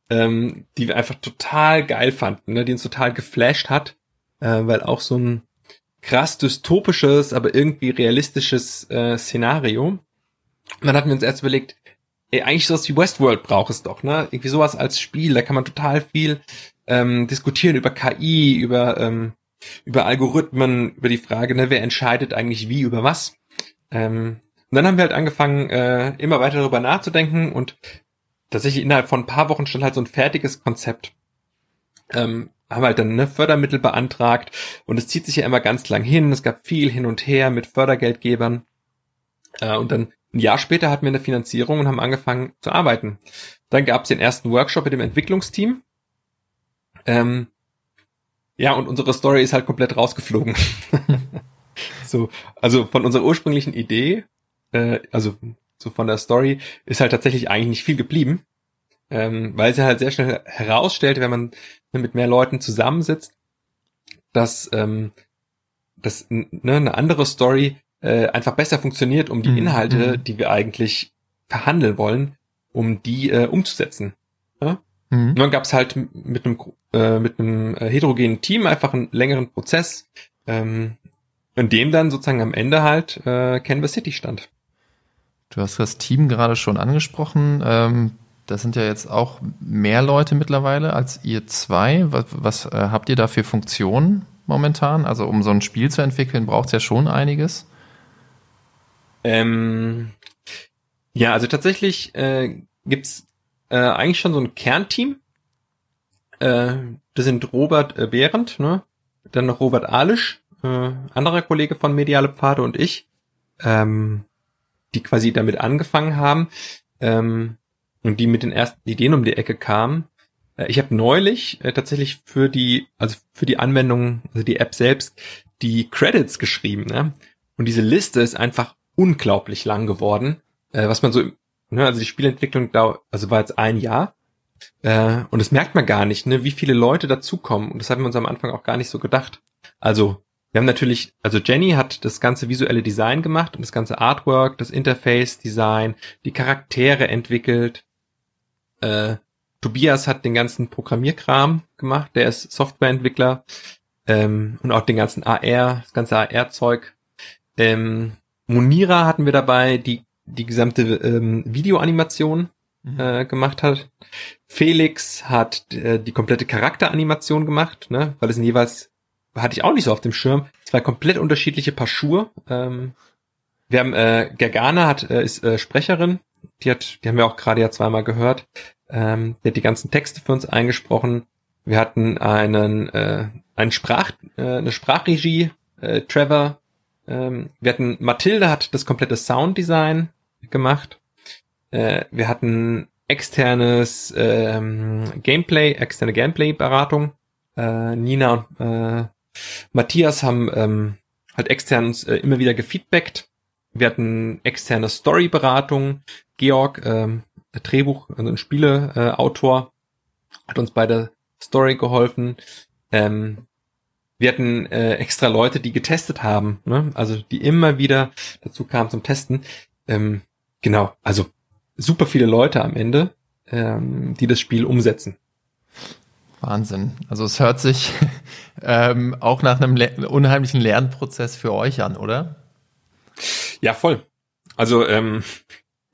ähm, die wir einfach total geil fanden, ne, die uns total geflasht hat. äh, weil auch so ein krass dystopisches, aber irgendwie realistisches äh, Szenario. Und dann hatten wir uns erst überlegt, ey, eigentlich sowas wie Westworld braucht es doch, ne? Irgendwie sowas als Spiel, da kann man total viel ähm, diskutieren über KI, über ähm, über Algorithmen, über die Frage, ne, wer entscheidet eigentlich wie über was. Ähm, und dann haben wir halt angefangen, äh, immer weiter darüber nachzudenken und tatsächlich innerhalb von ein paar Wochen schon halt so ein fertiges Konzept. Ähm, haben halt dann ne, Fördermittel beantragt und es zieht sich ja immer ganz lang hin. Es gab viel hin und her mit Fördergeldgebern. Äh, und dann ein Jahr später hatten wir eine Finanzierung und haben angefangen zu arbeiten. Dann gab es den ersten Workshop mit dem Entwicklungsteam. Ähm, ja, und unsere Story ist halt komplett rausgeflogen. (laughs) so, also von unserer ursprünglichen Idee, äh, also so von der Story, ist halt tatsächlich eigentlich nicht viel geblieben. Ähm, weil sie halt sehr schnell herausstellte, wenn man mit mehr Leuten zusammensitzt, dass, ähm, dass ne, eine andere Story äh, einfach besser funktioniert, um die mhm. Inhalte, mhm. die wir eigentlich verhandeln wollen, um die äh, umzusetzen. Ja? Mhm. Und dann gab es halt mit einem äh, mit einem äh, heterogenen Team einfach einen längeren Prozess, ähm, in dem dann sozusagen am Ende halt äh, Canvas City stand. Du hast das Team gerade schon angesprochen. Ähm, das sind ja jetzt auch mehr Leute mittlerweile als ihr zwei. Was, was äh, habt ihr da für Funktionen momentan? Also um so ein Spiel zu entwickeln, braucht es ja schon einiges. Ähm, ja, also tatsächlich äh, gibt's äh, eigentlich schon so ein Kernteam. Äh, das sind Robert äh, Behrendt, ne? dann noch Robert Alisch, äh, anderer Kollege von Mediale Pfade und ich, ähm, die quasi damit angefangen haben ähm, und die mit den ersten Ideen um die Ecke kamen. Äh, ich habe neulich äh, tatsächlich für die, also für die Anwendung, also die App selbst, die Credits geschrieben. Ne? Und diese Liste ist einfach unglaublich lang geworden, äh, was man so Ne, also die Spielentwicklung dauert, also war jetzt ein Jahr. Äh, und das merkt man gar nicht, ne, wie viele Leute dazukommen. Und das haben wir uns am Anfang auch gar nicht so gedacht. Also, wir haben natürlich, also Jenny hat das ganze visuelle Design gemacht und das ganze Artwork, das Interface-Design, die Charaktere entwickelt. Äh, Tobias hat den ganzen Programmierkram gemacht, der ist Softwareentwickler ähm, und auch den ganzen AR, das ganze AR-Zeug. Ähm, Monira hatten wir dabei, die die gesamte ähm, Videoanimation mhm. äh, gemacht hat. Felix hat äh, die komplette Charakteranimation gemacht, ne, weil es sind jeweils hatte ich auch nicht so auf dem Schirm zwei komplett unterschiedliche Paar Schuhe. Ähm, wir haben äh, Gergana hat äh, ist äh, Sprecherin, die hat, die haben wir auch gerade ja zweimal gehört. Ähm, die hat die ganzen Texte für uns eingesprochen. Wir hatten einen äh, einen Sprach äh, eine Sprachregie, äh, Trevor. Ähm, wir hatten Mathilde hat das komplette Sounddesign gemacht. Äh, wir hatten externes ähm, Gameplay, externe Gameplay-Beratung. Äh, Nina und äh, Matthias haben ähm, halt extern uns äh, immer wieder gefeedbackt. Wir hatten externe Story-Beratung. Georg, ähm, Drehbuch, also ein Spieleautor, äh, hat uns bei der Story geholfen. Ähm, wir hatten äh, extra Leute, die getestet haben, ne? also die immer wieder dazu kamen zum Testen. Ähm, Genau, also super viele Leute am Ende, ähm, die das Spiel umsetzen. Wahnsinn. Also es hört sich (laughs) ähm, auch nach einem le unheimlichen Lernprozess für euch an, oder? Ja, voll. Also ähm, (laughs)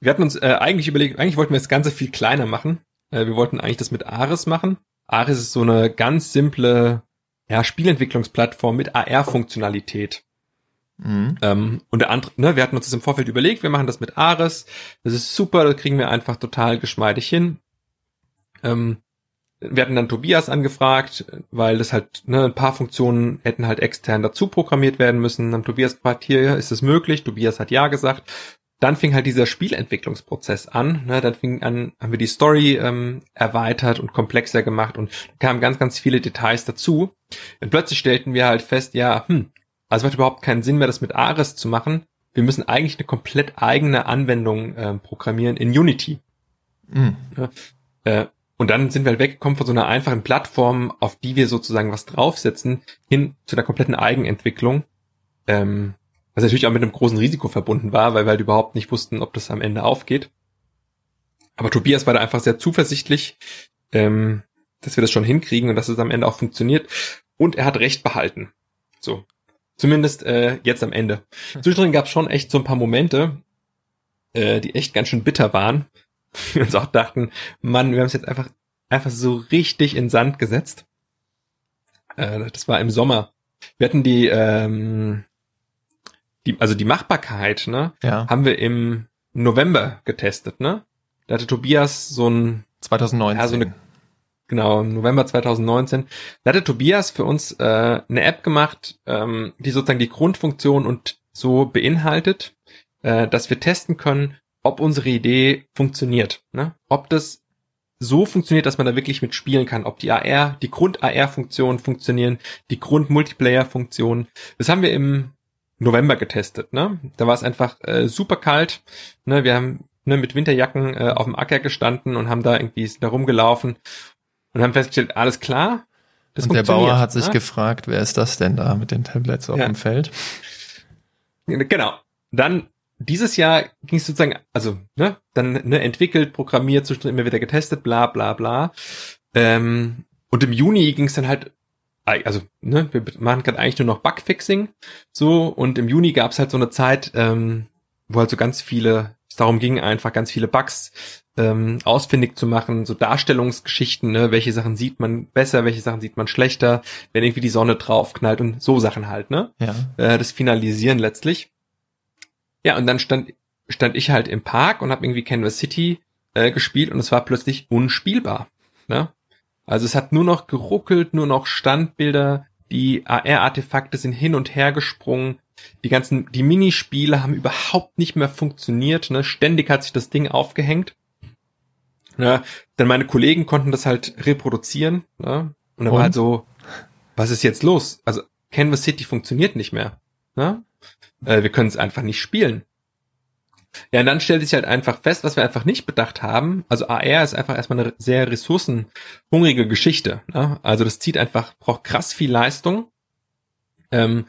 wir hatten uns äh, eigentlich überlegt, eigentlich wollten wir das Ganze viel kleiner machen. Äh, wir wollten eigentlich das mit Ares machen. Ares ist so eine ganz simple ja, Spielentwicklungsplattform mit AR-Funktionalität. Mhm. Ähm, und der andere, ne, wir hatten uns das im Vorfeld überlegt, wir machen das mit Ares. Das ist super, das kriegen wir einfach total geschmeidig hin. Ähm, wir hatten dann Tobias angefragt, weil das halt, ne, ein paar Funktionen hätten halt extern dazu programmiert werden müssen. Dann Tobias gefragt, hier ist es möglich. Tobias hat ja gesagt. Dann fing halt dieser Spielentwicklungsprozess an. Ne? Dann fing an, haben wir die Story ähm, erweitert und komplexer gemacht und kamen ganz, ganz viele Details dazu. Und plötzlich stellten wir halt fest, ja, hm, also macht überhaupt keinen Sinn mehr, das mit Ares zu machen. Wir müssen eigentlich eine komplett eigene Anwendung äh, programmieren in Unity. Mhm. Ja, äh, und dann sind wir halt weggekommen von so einer einfachen Plattform, auf die wir sozusagen was draufsetzen, hin zu einer kompletten Eigenentwicklung. Ähm, was natürlich auch mit einem großen Risiko verbunden war, weil wir halt überhaupt nicht wussten, ob das am Ende aufgeht. Aber Tobias war da einfach sehr zuversichtlich, ähm, dass wir das schon hinkriegen und dass es am Ende auch funktioniert. und er hat Recht behalten. So. Zumindest äh, jetzt am Ende. Zwischendrin gab es schon echt so ein paar Momente, äh, die echt ganz schön bitter waren. (laughs) Wir uns auch dachten, Mann, wir haben es jetzt einfach, einfach so richtig in Sand gesetzt. Äh, das war im Sommer. Wir hatten die, ähm, die, also die Machbarkeit, ne, Ja. haben wir im November getestet, ne? Da hatte Tobias so ein 2019. Ja, so eine- genau, im November 2019. Da hatte Tobias für uns äh, eine App gemacht, ähm, die sozusagen die Grundfunktion und so beinhaltet, äh, dass wir testen können, ob unsere Idee funktioniert. Ne? Ob das so funktioniert, dass man da wirklich mit spielen kann, ob die AR, die Grund-AR-Funktionen funktionieren, die Grund-Multiplayer-Funktionen. Das haben wir im November getestet. Ne? Da war es einfach äh, super kalt. Ne? Wir haben ne, mit Winterjacken äh, auf dem Acker gestanden und haben da irgendwie da rumgelaufen und haben festgestellt, alles klar. Das und der Bauer hat sich ne? gefragt, wer ist das denn da mit den Tablets auf Ja. dem Feld? Genau. Dann dieses Jahr ging es sozusagen, also, ne, dann ne, entwickelt, programmiert, zwischendurch immer wieder getestet, bla bla bla. Ähm, und im Juni ging es dann halt, also, ne, wir machen gerade eigentlich nur noch Bugfixing, so, und im Juni gab es halt so eine Zeit, ähm, wo halt so ganz viele, es darum ging, einfach ganz viele Bugs ähm, ausfindig zu machen, so Darstellungsgeschichten, ne, welche Sachen sieht man besser, welche Sachen sieht man schlechter, wenn irgendwie die Sonne draufknallt und so Sachen halt, ne? Ja. äh, das Finalisieren letztlich. Ja, und dann stand, stand ich halt im Park und habe irgendwie Canvas City äh, gespielt und es war plötzlich unspielbar. Ne? Also es hat nur noch geruckelt, nur noch Standbilder, die AR-Artefakte sind hin und her gesprungen, die ganzen, die Minispiele haben überhaupt nicht mehr funktioniert, ne? Ständig hat sich das Ding aufgehängt. Ne? Dann meine Kollegen konnten das halt reproduzieren, ne? Und dann Und? war halt so, was ist jetzt los? Also Canvas City funktioniert nicht mehr. Ne? Äh, wir können es einfach nicht spielen. Ja, und dann stellt sich halt einfach fest, was wir einfach nicht bedacht haben. Also AR ist einfach erstmal eine sehr ressourcenhungrige Geschichte. Ne? Also das zieht einfach, braucht krass viel Leistung. Ähm,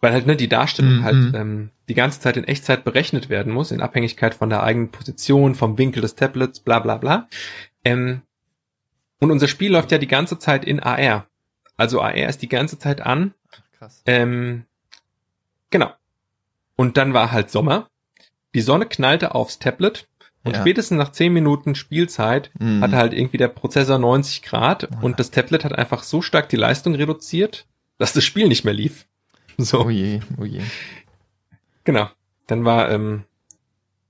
weil halt ne, die Darstellung Mhm. halt ähm, die ganze Zeit in Echtzeit berechnet werden muss, in Abhängigkeit von der eigenen Position, vom Winkel des Tablets, bla bla bla. Ähm, und unser Spiel läuft ja die ganze Zeit in AR. Also AR ist die ganze Zeit an Krass. ähm, genau. Und dann war halt Sommer. Die Sonne knallte aufs Tablet und Ja. spätestens nach 10 Minuten Spielzeit Mhm. hatte halt irgendwie der Prozessor 90 Grad Ja. und das Tablet hat einfach so stark die Leistung reduziert, dass das Spiel nicht mehr lief. (laughs) So, Oh je, oh je. genau. Dann war, ähm,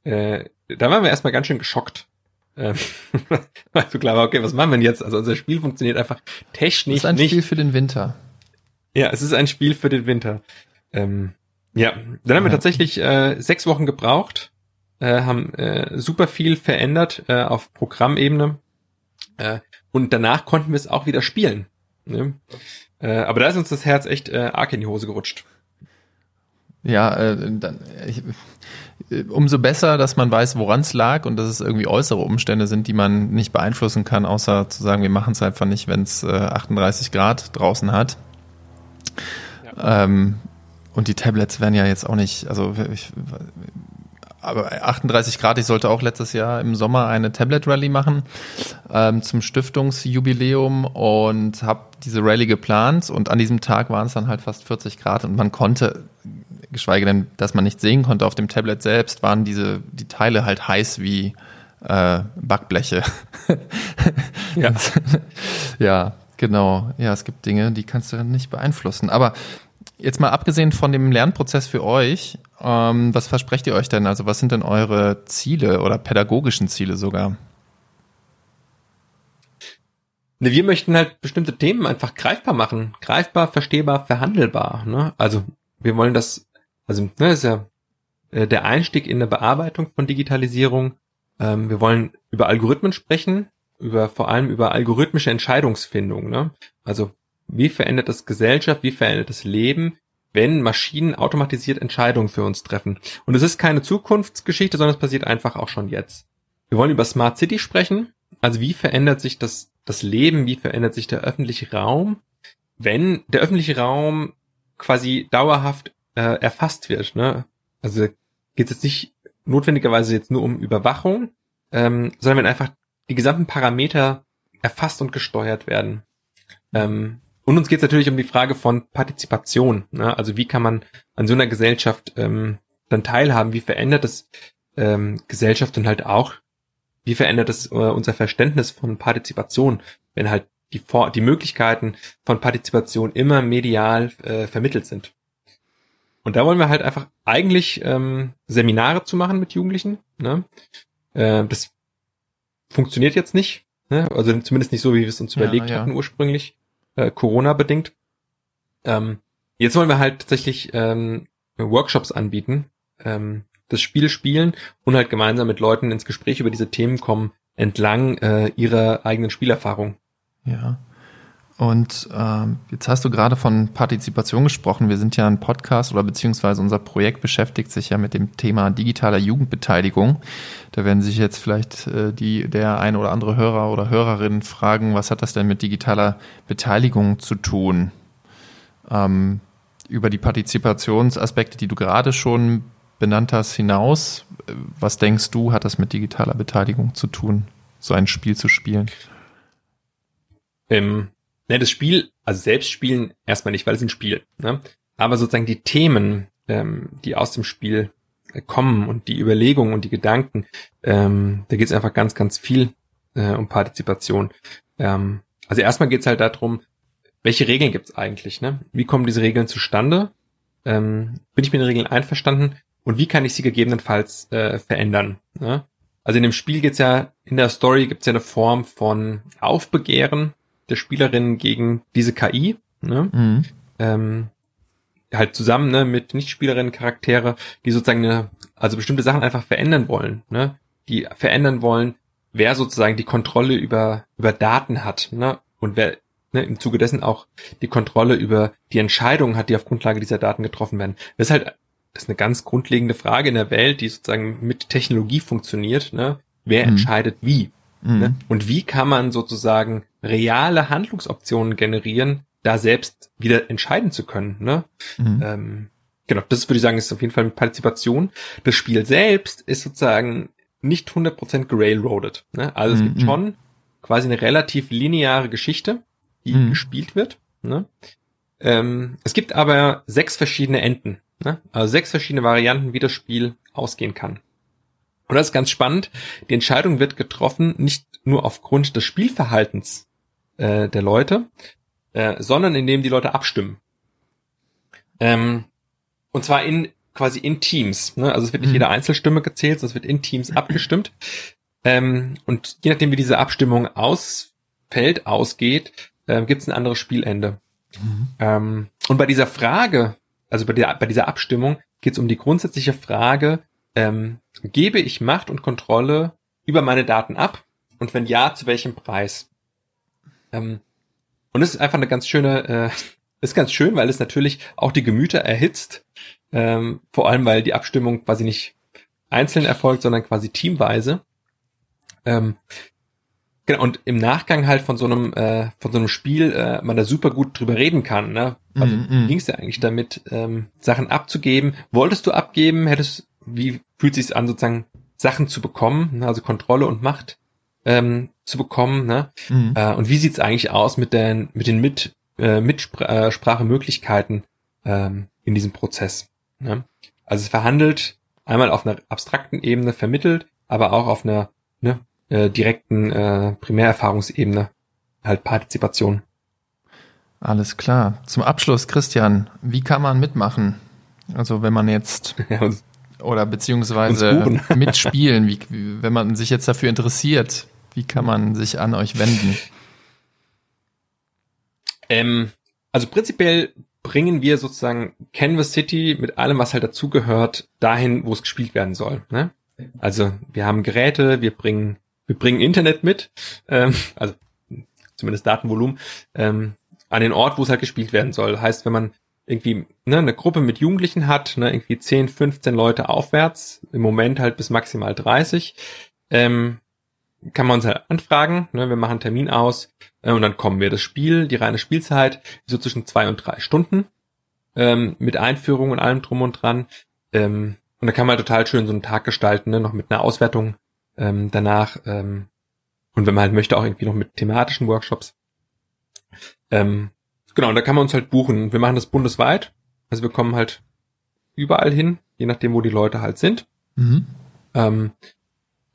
äh, da waren wir erstmal ganz schön geschockt. Ähm, (laughs) also klar war, okay, was machen wir denn jetzt? Also unser Spiel funktioniert einfach technisch ist ein nicht. Spiel für den Winter. Ja, es ist ein Spiel für den Winter. Ähm, ja, dann haben wir Ja. tatsächlich äh, sechs Wochen gebraucht, äh, haben äh, super viel verändert äh, auf Programmebene äh, und danach konnten wir es auch wieder spielen. Ne? Äh, aber da ist uns das Herz echt äh, arg in die Hose gerutscht. Ja, äh, dann, ich, äh, umso besser, dass man weiß, woran es lag und dass es irgendwie äußere Umstände sind, die man nicht beeinflussen kann, außer zu sagen, wir machen es einfach nicht, wenn es äh, 38 Grad draußen hat. Ähm, und die Tablets werden ja jetzt auch nicht, also ich, aber 38 Grad, ich sollte auch letztes Jahr im Sommer eine Tablet Rally machen ähm, zum Stiftungsjubiläum und habe diese Rally geplant und an diesem Tag waren es dann halt fast 40 Grad und man konnte, geschweige denn, dass man nicht sehen konnte auf dem Tablet selbst, waren diese die Teile halt heiß wie äh, Backbleche. Ja. (laughs) ja, genau. Ja, es gibt Dinge, die kannst du dann nicht beeinflussen. Aber jetzt mal abgesehen von dem Lernprozess für euch, ähm, was versprecht ihr euch denn? Also was sind denn eure Ziele oder pädagogischen Ziele sogar? Ne, wir möchten halt bestimmte Themen einfach greifbar machen. Greifbar, verstehbar, verhandelbar. Ne? Also wir wollen das, also ne, das ist ja äh, der Einstieg in eine Bearbeitung von Digitalisierung. Ähm, wir wollen über Algorithmen sprechen, über vor allem über algorithmische Entscheidungsfindung. Ne? Also wie verändert das Gesellschaft, wie verändert das Leben, wenn Maschinen automatisiert Entscheidungen für uns treffen. Und es ist keine Zukunftsgeschichte, sondern es passiert einfach auch schon jetzt. Wir wollen über Smart City sprechen. Also wie verändert sich das, das Leben, wie verändert sich der öffentliche Raum, wenn der öffentliche Raum quasi dauerhaft äh, erfasst wird. Ne? Also geht es jetzt nicht notwendigerweise jetzt nur um Überwachung, ähm, sondern wenn einfach die gesamten Parameter erfasst und gesteuert werden. Ähm, und uns geht es natürlich um die Frage von Partizipation. Ne? Also wie kann man an so einer Gesellschaft ähm, dann teilhaben? Wie verändert das ähm, Gesellschaft und halt auch, wie verändert das äh, unser Verständnis von Partizipation, wenn halt die, Vor die Möglichkeiten von Partizipation immer medial äh, vermittelt sind? Und da wollen wir halt einfach eigentlich ähm, Seminare zu machen mit Jugendlichen. Ne? Äh, das funktioniert jetzt nicht. Ne? Also zumindest nicht so, wie wir es uns ja, überlegt ja. hatten ursprünglich äh, Corona-bedingt. Ähm, jetzt wollen wir halt tatsächlich ähm, Workshops anbieten, ähm, das Spiel spielen und halt gemeinsam mit Leuten ins Gespräch über diese Themen kommen, entlang äh, ihrer eigenen Spielerfahrung. Ja. Und ähm, jetzt hast du gerade von Partizipation gesprochen. Wir sind ja ein Podcast oder beziehungsweise unser Projekt beschäftigt sich ja mit dem Thema digitaler Jugendbeteiligung. Da werden sich jetzt vielleicht äh, die der ein oder andere Hörer oder Hörerin fragen, was hat das denn mit digitaler Beteiligung zu tun? Ähm, über die Partizipationsaspekte, die du gerade schon benannt hast, hinaus, was denkst du, hat das mit digitaler Beteiligung zu tun, so ein Spiel zu spielen? Ähm ne, das Spiel, also selbst spielen erstmal nicht, weil es ein Spiel, ne? aber sozusagen die Themen, ähm, die aus dem Spiel äh, kommen und die Überlegungen und die Gedanken, ähm, da geht es einfach ganz, ganz viel äh, um Partizipation. Ähm, also erstmal geht es halt darum, welche Regeln gibt es eigentlich? Ne? Wie kommen diese Regeln zustande? Ähm, bin ich mit den Regeln einverstanden? Und wie kann ich sie gegebenenfalls äh, verändern? Ne? Also in dem Spiel geht's ja, in der Story gibt's ja eine Form von Aufbegehren, der Spielerin gegen diese KI, ne? Mhm. Ähm, halt zusammen ne, mit Nichtspielerinnen-Charaktere, die sozusagen eine, also bestimmte Sachen einfach verändern wollen, ne? die verändern wollen, wer sozusagen die Kontrolle über, über Daten hat ne? und wer ne, im Zuge dessen auch die Kontrolle über die Entscheidungen hat, die auf Grundlage dieser Daten getroffen werden. Das ist halt das ist eine ganz grundlegende Frage in der Welt, die sozusagen mit Technologie funktioniert. Ne? Wer mhm. entscheidet wie? Mhm. Ne? Und wie kann man sozusagen reale Handlungsoptionen generieren, da selbst wieder entscheiden zu können? Ne? Mhm. Ähm, genau, das würde ich sagen, ist auf jeden Fall Partizipation. Das Spiel selbst ist sozusagen nicht 100% gerailroadet. Ne? Also es mhm. gibt schon quasi eine relativ lineare Geschichte, die mhm. gespielt wird. Ne? Ähm, es gibt aber sechs verschiedene Enden. Ne? Also sechs verschiedene Varianten, wie das Spiel ausgehen kann. Und das ist ganz spannend. Die Entscheidung wird getroffen nicht nur aufgrund des Spielverhaltens äh, der Leute, äh, sondern indem die Leute abstimmen. Ähm, und zwar in quasi in Teams. Ne? Also es wird nicht mhm. jede Einzelstimme gezählt, sondern es wird in Teams abgestimmt. Ähm, und je nachdem, wie diese Abstimmung ausfällt, ausgeht, äh, gibt es ein anderes Spielende. Mhm. Ähm, und bei dieser Frage, also bei, der, bei dieser Abstimmung, geht es um die grundsätzliche Frage, ähm, gebe ich Macht und Kontrolle über meine Daten ab? Und wenn ja, zu welchem Preis? Ähm, und es ist einfach eine ganz schöne, äh, (laughs) ist ganz schön, weil es natürlich auch die Gemüter erhitzt. Ähm, vor allem, weil die Abstimmung quasi nicht einzeln erfolgt, sondern quasi teamweise. Ähm, genau, und im Nachgang halt von so einem, äh, von so einem Spiel äh, man da super gut drüber reden kann. Ne? Also mm -hmm. ging es ja eigentlich damit, ähm, Sachen abzugeben. Wolltest du abgeben? Hättest wie fühlt sich an, sozusagen Sachen zu bekommen, ne, also Kontrolle und Macht ähm, zu bekommen, ne? Mhm. Äh, und wie sieht's eigentlich aus mit den mit den mit äh, Mitsprachemöglichkeiten äh, ähm, in diesem Prozess? Ne? Also es verhandelt einmal auf einer abstrakten Ebene vermittelt, aber auch auf einer ne, äh, direkten äh, Primärerfahrungsebene halt Partizipation. Alles klar. Zum Abschluss, Christian, wie kann man mitmachen? Also wenn man jetzt (laughs) ja, oder beziehungsweise mitspielen, wie, wenn man sich jetzt dafür interessiert, wie kann man sich an euch wenden? Ähm, also prinzipiell bringen wir sozusagen Canvas City mit allem, was halt dazugehört, dahin, wo es gespielt werden soll. Ne? Also wir haben Geräte, wir bringen, wir bringen Internet mit, ähm, also zumindest Datenvolumen, ähm, an den Ort, wo es halt gespielt werden soll. Heißt, wenn man irgendwie ne, eine Gruppe mit Jugendlichen hat, ne, irgendwie 10, 15 Leute aufwärts, im Moment halt bis maximal 30, ähm, kann man uns halt anfragen, ne, wir machen einen Termin aus äh, und dann kommen wir. Das Spiel, die reine Spielzeit, so zwischen zwei und drei Stunden ähm, mit Einführung und allem drum und dran. Ähm, und da kann man total schön so einen Tag gestalten, ne, noch mit einer Auswertung ähm, danach. Ähm, und wenn man halt möchte, auch irgendwie noch mit thematischen Workshops. Ähm, genau, und da kann man uns halt buchen. Wir machen das bundesweit. Also wir kommen halt überall hin, je nachdem, wo die Leute halt sind. Mhm. Ähm,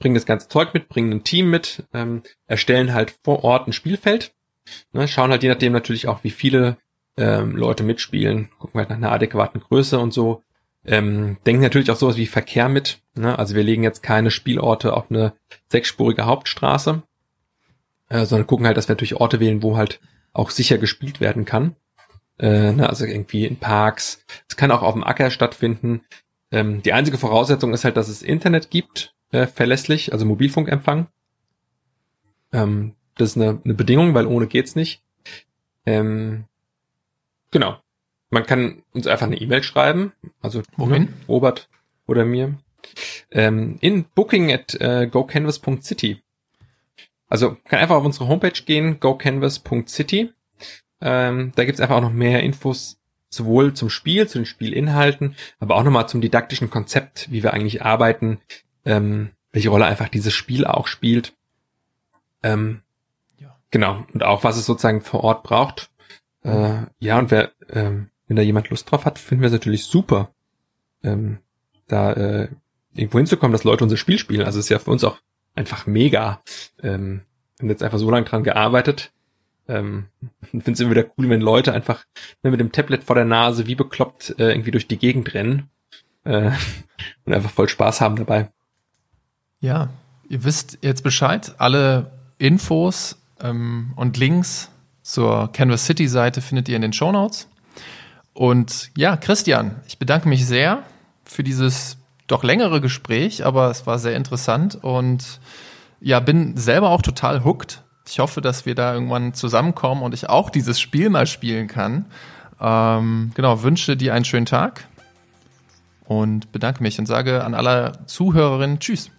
bringen das ganze Zeug mit, bringen ein Team mit, ähm, erstellen halt vor Ort ein Spielfeld, ne, schauen halt je nachdem natürlich auch, wie viele ähm, Leute mitspielen, gucken halt nach einer adäquaten Größe und so. Ähm, denken natürlich auch sowas wie Verkehr mit. Ne? Also wir legen jetzt keine Spielorte auf eine sechsspurige Hauptstraße, äh, sondern gucken halt, dass wir natürlich Orte wählen, wo halt auch sicher gespielt werden kann. Äh, ne? Also irgendwie in Parks. Es kann auch auf dem Acker stattfinden. Ähm, die einzige Voraussetzung ist halt, dass es Internet gibt, äh, verlässlich, also Mobilfunkempfang. Ähm, das ist eine, eine Bedingung, weil ohne geht's nicht. Ähm, genau. Man kann uns einfach eine E-Mail schreiben, also Wohin? Robert oder mir. Ähm, in booking at äh, gocanvas.city. Also kann einfach auf unsere Homepage gehen, gocanvas.city. Ähm, da gibt's einfach auch noch mehr Infos sowohl zum Spiel, zu den Spielinhalten, aber auch nochmal zum didaktischen Konzept, wie wir eigentlich arbeiten, ähm, welche Rolle einfach dieses Spiel auch spielt. Ähm, ja. Genau, und auch was es sozusagen vor Ort braucht. Äh, ja, und wer, ähm, wenn da jemand Lust drauf hat, finden wir es natürlich super, ähm, da äh, irgendwo hinzukommen, dass Leute unser Spiel spielen. Also es ist ja für uns auch einfach mega. Ähm, wir haben jetzt einfach so lange dran gearbeitet. Ähm, (laughs) finde es immer wieder cool, wenn Leute einfach mit dem Tablet vor der Nase wie bekloppt äh, irgendwie durch die Gegend rennen äh, (laughs) und einfach voll Spaß haben dabei. Ja, ihr wisst jetzt Bescheid. Alle Infos ähm, und Links zur Canvas City Seite findet ihr in den Show Notes. Und ja, Christian, ich bedanke mich sehr für dieses doch längere Gespräch, aber es war sehr interessant und ja, bin selber auch total hooked. Ich hoffe, dass wir da irgendwann zusammenkommen und ich auch dieses Spiel mal spielen kann. Ähm, genau, wünsche dir einen schönen Tag und bedanke mich und sage an alle Zuhörerinnen Tschüss.